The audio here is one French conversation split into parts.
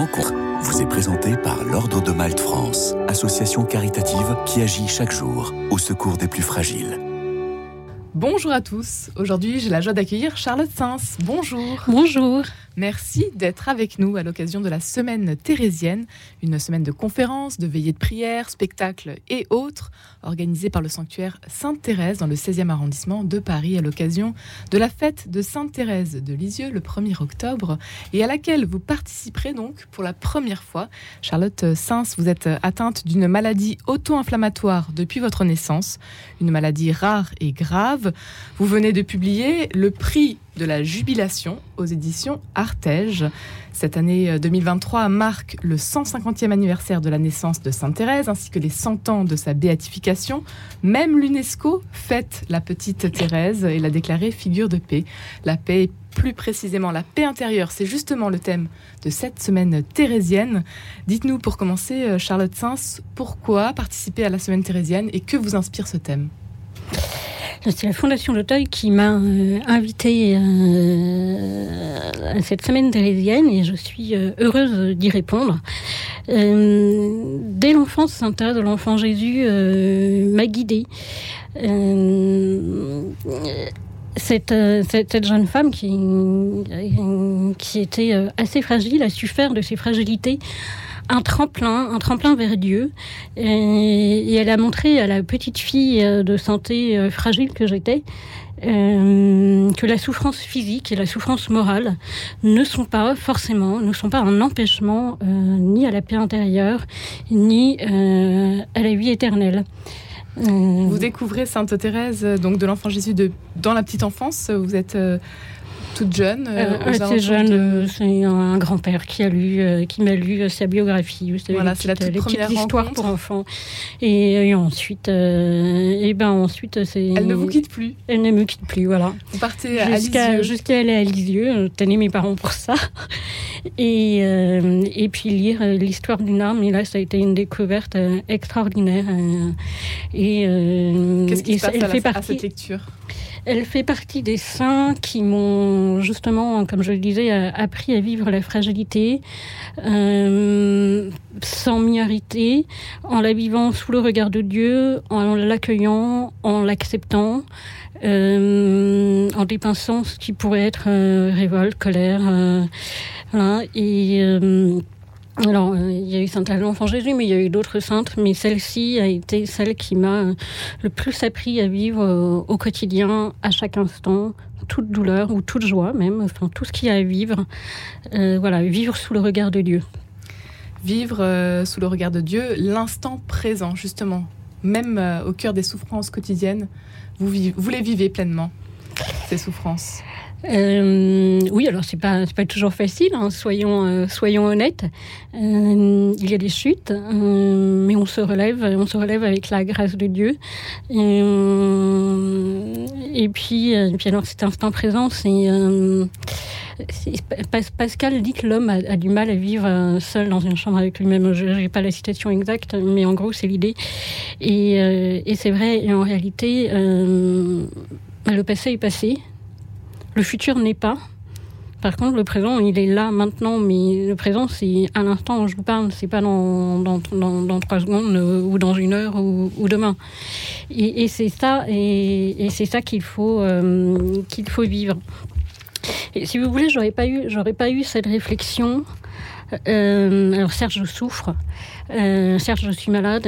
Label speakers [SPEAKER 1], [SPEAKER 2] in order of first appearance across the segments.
[SPEAKER 1] rencontre vous est présenté par l'Ordre de Malte France, association caritative qui agit chaque jour au secours des plus fragiles.
[SPEAKER 2] Bonjour à tous. Aujourd'hui, j'ai la joie d'accueillir Charlotte Sins. Bonjour.
[SPEAKER 3] Bonjour.
[SPEAKER 2] Merci d'être avec nous à l'occasion de la semaine thérésienne, une semaine de conférences, de veillées de prière, spectacles et autres, organisée par le sanctuaire Sainte-Thérèse dans le 16e arrondissement de Paris à l'occasion de la fête de Sainte-Thérèse de Lisieux le 1er octobre et à laquelle vous participerez donc pour la première fois. Charlotte Sins, vous êtes atteinte d'une maladie auto-inflammatoire depuis votre naissance, une maladie rare et grave. Vous venez de publier le prix de la jubilation aux éditions Artege. Cette année 2023 marque le 150e anniversaire de la naissance de Sainte Thérèse ainsi que les 100 ans de sa béatification. Même l'UNESCO fête la petite Thérèse et l'a déclarée figure de paix. La paix plus précisément la paix intérieure, c'est justement le thème de cette semaine thérésienne. Dites-nous pour commencer, Charlotte Sins, pourquoi participer à la semaine thérésienne et que vous inspire ce thème?
[SPEAKER 3] C'est la Fondation d'Auteuil qui m'a euh, invitée euh, à cette semaine thérésienne et je suis euh, heureuse d'y répondre. dès l'enfance, Thérèse de l'Enfant Jésus m'a guidée. Cette, jeune femme qui était assez fragile a su faire de ses fragilités un tremplin, un tremplin vers Dieu. Et, elle a montré à la petite fille euh, de santé euh, fragile que j'étais euh, que la souffrance physique et la souffrance morale ne sont pas forcément, ne sont pas un empêchement ni à la paix intérieure, ni à la vie éternelle.
[SPEAKER 2] Vous découvrez Sainte Thérèse, donc de l'enfant Jésus, de, dans la petite enfance. Vous êtes toute jeune
[SPEAKER 3] euh, Assez jeune, c'est un grand-père qui a lu, euh, qui m'a lu euh, sa biographie.
[SPEAKER 2] voilà, c'est la toute première histoire
[SPEAKER 3] pour enfants. Et, ensuite, et ben ensuite, c'est.
[SPEAKER 2] Elle ne vous quitte plus.
[SPEAKER 3] Elle ne me quitte plus, voilà.
[SPEAKER 2] Vous partez
[SPEAKER 3] jusqu'à jusqu'à aller à Lisieux. Tenez mes parents pour ça. Et et puis lire l'histoire d'une arme. Et là, ça a été une découverte extraordinaire.
[SPEAKER 2] et qu'est-ce qui se passe fait partie... à cette lecture?
[SPEAKER 3] Elle fait partie des saints qui m'ont justement, comme je le disais, appris à vivre la fragilité euh, sans minorité, en la vivant sous le regard de Dieu, en l'accueillant, en l'acceptant, euh, en dépensant ce qui pourrait être euh, révolte, colère. voilà, et alors, euh, il y a eu Sainte l'Enfant Jésus, mais il y a eu d'autres saintes, mais celle-ci a été celle qui m'a euh, le plus appris à vivre euh, au quotidien, à chaque instant, toute douleur ou toute joie même, enfin tout ce qu'il y a à vivre. voilà, vivre sous le regard de Dieu.
[SPEAKER 2] Vivre sous le regard de Dieu, l'instant présent, justement, même au cœur des souffrances quotidiennes, vous, vous les vivez pleinement, ces souffrances
[SPEAKER 3] euh, oui, alors c'est pas pas toujours facile, hein, soyons euh, soyons honnêtes. Euh, il y a des chutes, mais on se relève, on se relève avec la grâce de Dieu. Et, puis puis alors cet instant présent, c'est Pascal dit que l'homme a, du mal à vivre seul dans une chambre avec lui-même. Je n'ai pas la citation exacte, mais en gros, c'est l'idée. Et, et c'est vrai, et en réalité, le passé est passé. Le futur n'est pas. Par contre, le présent, il est là maintenant, mais le présent, c'est à l'instant où je vous parle, c'est pas dans, dans, dans, trois secondes euh, ou dans une heure ou, demain. Et, c'est ça, et, c'est ça qu'il faut, euh, qu'il faut vivre. Et si vous voulez, j'aurais pas eu, j'aurais pas eu cette réflexion. Euh, alors certes, je souffre, certes, je suis malade,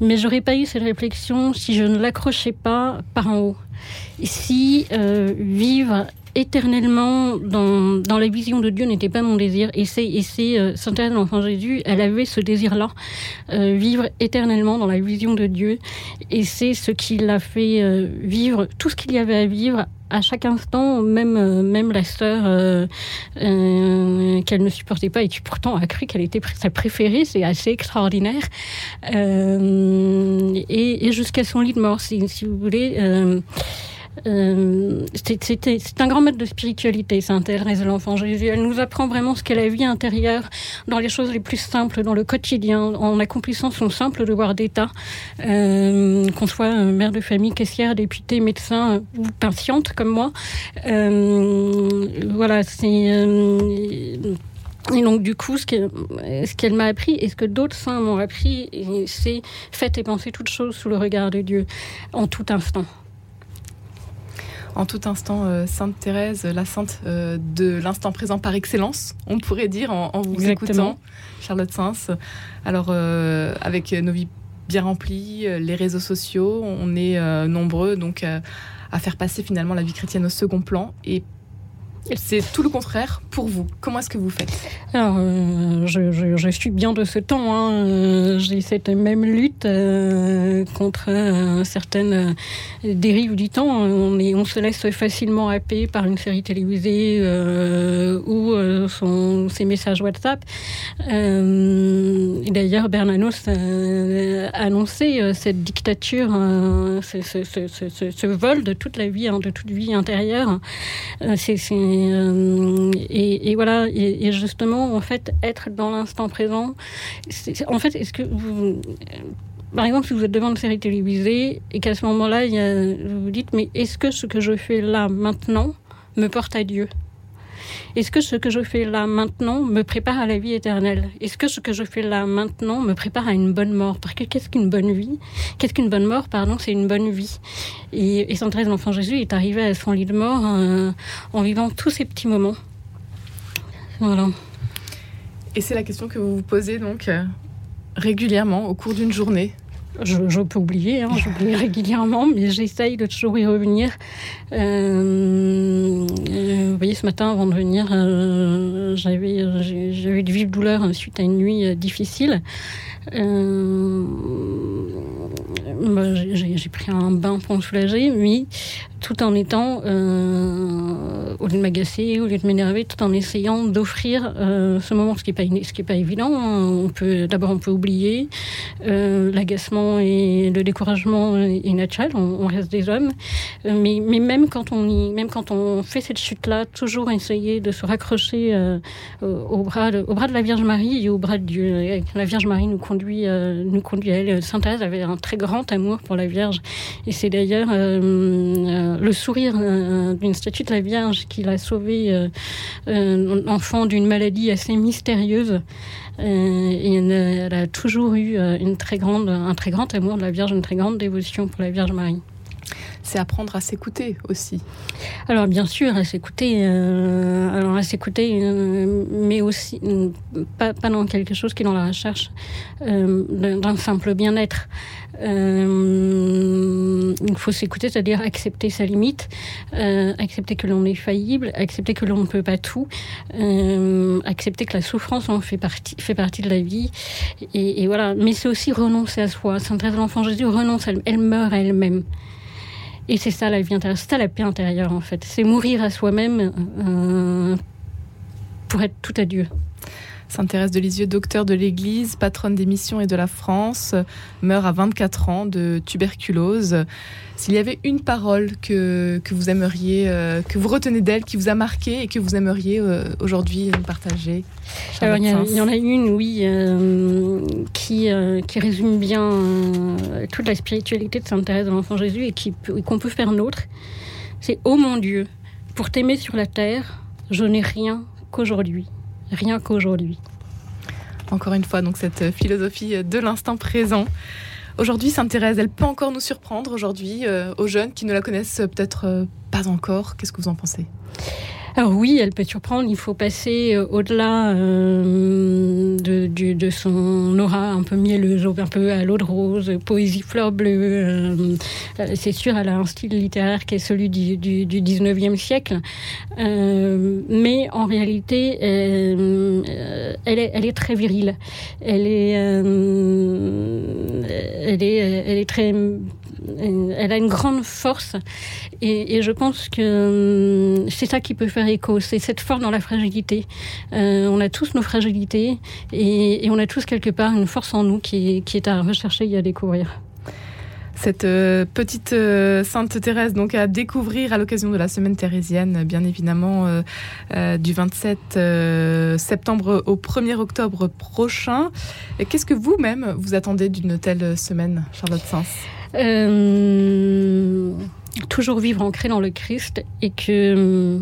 [SPEAKER 3] mais j'aurais pas eu cette réflexion si je ne l'accrochais pas par en haut. Si vivre éternellement dans, dans la vision de Dieu n'était pas mon désir. Et c'est, et c'est euh, Sainte Thérèse l'Enfant Jésus, elle avait ce désir-là, euh, vivre éternellement dans la vision de Dieu. Et c'est ce qui l'a fait euh, vivre tout ce qu'il y avait à vivre à chaque instant, même même la sœur qu'elle ne supportait pas et qui pourtant a cru qu'elle était sa préférée, c'est assez extraordinaire. et, et jusqu'à son lit de mort, si, si vous voulez. Euh, c'est un grand maître de spiritualité, Sainte Thérèse l'Enfant Jésus. Elle nous apprend vraiment ce qu'est la vie intérieure dans les choses les plus simples, dans le quotidien, en accomplissant son simple devoir d'État, euh, qu'on soit mère de famille, caissière, député, médecin ou patiente comme moi. Euh, voilà, c'est Et donc, du coup, ce qu'elle m'a appris et ce que d'autres saints m'ont appris, c'est faites et pensez toutes choses sous le regard de Dieu, en tout instant.
[SPEAKER 2] En tout instant, euh, Sainte Thérèse, la sainte euh, de l'instant présent par excellence, on pourrait dire en, vous écoutant, Charlotte Sainz. Alors, euh, avec nos vies bien remplies, les réseaux sociaux, on est nombreux donc à faire passer finalement la vie chrétienne au second plan et c'est tout le contraire pour vous. Comment est-ce que vous faites?
[SPEAKER 3] Alors, euh, je, suis bien de ce temps. Hein. Euh, j'ai cette même lutte euh, contre certaines dérives du temps. On, se laisse facilement happer par une série télévisée ou ses messages WhatsApp. D'ailleurs, Bernanos a annoncé cette dictature, ce, vol de toute la vie, hein, de toute vie intérieure. c'est euh, et, voilà, et, justement, en fait, être dans l'instant présent. En fait, est-ce que vous. Par exemple, si vous êtes devant une série télévisée et qu'à ce moment-là, vous vous dites, mais est-ce que ce que je fais là, maintenant, me porte à Dieu? Est-ce que ce que je fais là maintenant me prépare à la vie éternelle? Est-ce que ce que je fais là maintenant me prépare à une bonne mort? Parce que qu'est-ce qu'une bonne vie? Qu'est-ce qu'une bonne mort Pardon, c'est une bonne vie. Et, et Thérèse l'Enfant Jésus est arrivé à son lit de mort euh, en vivant tous ces petits moments. Voilà.
[SPEAKER 2] Et c'est la question que vous vous posez donc euh, régulièrement au cours d'une journée
[SPEAKER 3] je, peux oublier, hein, j'oublie régulièrement, mais j'essaye de toujours y revenir. Euh, euh, ce matin, avant de venir, euh, j'avais, j'avais de vives douleurs suite à une nuit difficile. Bah, j'ai pris un bain pour me soulager, mais tout en étant, euh, au lieu de m'agacer, au lieu de m'énerver, tout en essayant d'offrir euh, ce moment, ce qui n'est pas, pas évident. Hein. On peut, d'abord, on peut oublier euh, l'agacement et le découragement est naturel. On, reste des hommes, mais, mais même quand on même quand on fait cette chute-là, toujours essayer de se raccrocher au bras, de, au bras de la Vierge Marie et au bras de Dieu. La Vierge Marie nous conduit, nous conduit à elle. Sainte Thérèse avait un très grand amour pour la Vierge, et c'est d'ailleurs le sourire euh, d'une statue de la Vierge qui l'a sauvé euh, euh, enfant d'une maladie assez mystérieuse. et elle, a toujours eu un très grand amour de la Vierge, une très grande dévotion pour la Vierge Marie
[SPEAKER 2] c'est apprendre à s'écouter aussi.
[SPEAKER 3] Alors bien sûr, à s'écouter, alors à s'écouter, mais aussi pas, pas, dans quelque chose qui est dans la recherche d'un simple bien-être. Euh, il faut s'écouter, c'est-à-dire accepter sa limite, euh, accepter que l'on est faillible, accepter que l'on ne peut pas tout, euh, accepter que la souffrance en fait partie, fait partie de la vie. Et, voilà. Mais c'est aussi renoncer à soi. Sainte Thérèse de l'Enfant Jésus renonce, elle, elle meurt à elle-même. Et c'est ça la vie intérieure, c'est ça la paix intérieure en fait. C'est mourir à soi-même pour être tout à Dieu.
[SPEAKER 2] Sainte Thérèse de Lisieux, docteur de l'Église, patronne des missions et de la France, meurt à 24 ans de tuberculose. S'il y avait une parole que, que vous aimeriez, euh, que vous retenez d'elle, qui vous a marqué et que vous aimeriez euh, aujourd'hui partager
[SPEAKER 3] Alors, il y, en a une, oui, euh, qui, qui résume bien toute la spiritualité de Sainte Thérèse de l'Enfant Jésus et qu'on peut faire nôtre. C'est Ô mon Dieu, pour t'aimer sur la terre, je n'ai rien qu'aujourd'hui rien qu'aujourd'hui.
[SPEAKER 2] Encore une fois, donc cette philosophie de l'instant présent. Aujourd'hui, Sainte Thérèse, elle peut encore nous surprendre aujourd'hui euh, aux jeunes qui ne la connaissent peut-être euh, pas encore. Qu'est-ce que vous en pensez?
[SPEAKER 3] Alors oui, elle peut surprendre. Il faut passer euh, au-delà euh, de, son aura un peu mielleuse, un peu à l'eau de rose, poésie fleur bleue. Euh, c'est sûr, elle a un style littéraire qui est celui du, du, du 19e siècle. mais en réalité, elle, est, elle est très virile. Elle est, elle est, elle est très elle a une grande force et, je pense que hum, c'est ça qui peut faire écho, c'est cette force dans la fragilité. Euh, on a tous nos fragilités et, on a tous quelque part une force en nous qui, est à rechercher et à découvrir
[SPEAKER 2] cette euh, petite euh, Sainte Thérèse donc à découvrir à l'occasion de la semaine thérésienne, bien évidemment du 27 septembre au 1er octobre prochain. Qu'est-ce que vous-même vous attendez d'une telle semaine, Charlotte Sainz?
[SPEAKER 3] Euh, toujours vivre ancré dans le Christ et que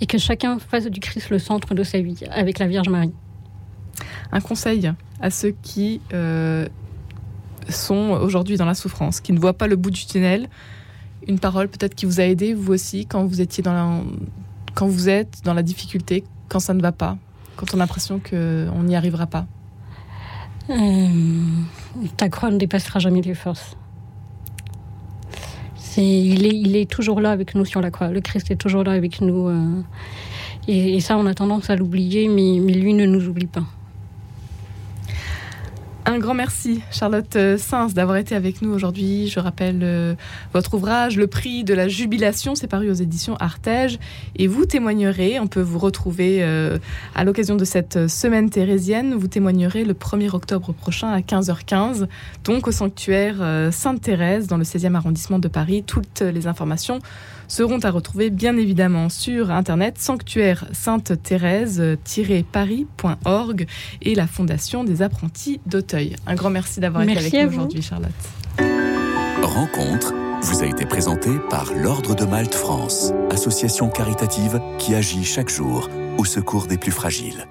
[SPEAKER 3] et que chacun fasse du Christ le centre de sa vie avec la Vierge Marie.
[SPEAKER 2] Un conseil à ceux qui euh, sont aujourd'hui dans la souffrance, qui ne voient pas le bout du tunnel, une parole peut-être qui vous a aidé vous aussi quand vous étiez dans la, quand vous êtes dans la difficulté, quand ça ne va pas, quand on a l'impression qu'on n'y arrivera pas.
[SPEAKER 3] Euh, ta croix ne dépassera jamais tes forces. Il, est, toujours là avec nous sur la croix. Le Christ est toujours là avec nous. Euh, et, ça, on a tendance à l'oublier, mais lui ne nous oublie pas.
[SPEAKER 2] Un grand merci, Charlotte euh, Sins, d'avoir été avec nous aujourd'hui. Je rappelle euh, votre ouvrage, Le prix de la jubilation, c'est paru aux éditions Artege. Et vous témoignerez, on peut vous retrouver euh, à l'occasion de cette semaine thérésienne, vous témoignerez le 1er octobre prochain à 15h15, donc au sanctuaire Sainte-Thérèse, dans le 16e arrondissement de Paris. Toutes les informations seront à retrouver bien évidemment sur internet sanctuaire sainte thérèse paris.org et la Fondation des apprentis Un grand merci d'avoir été avec nous aujourd'hui, Charlotte.
[SPEAKER 1] Rencontre vous a été présentée par l'Ordre de Malte France, association caritative qui agit chaque jour au secours des plus fragiles.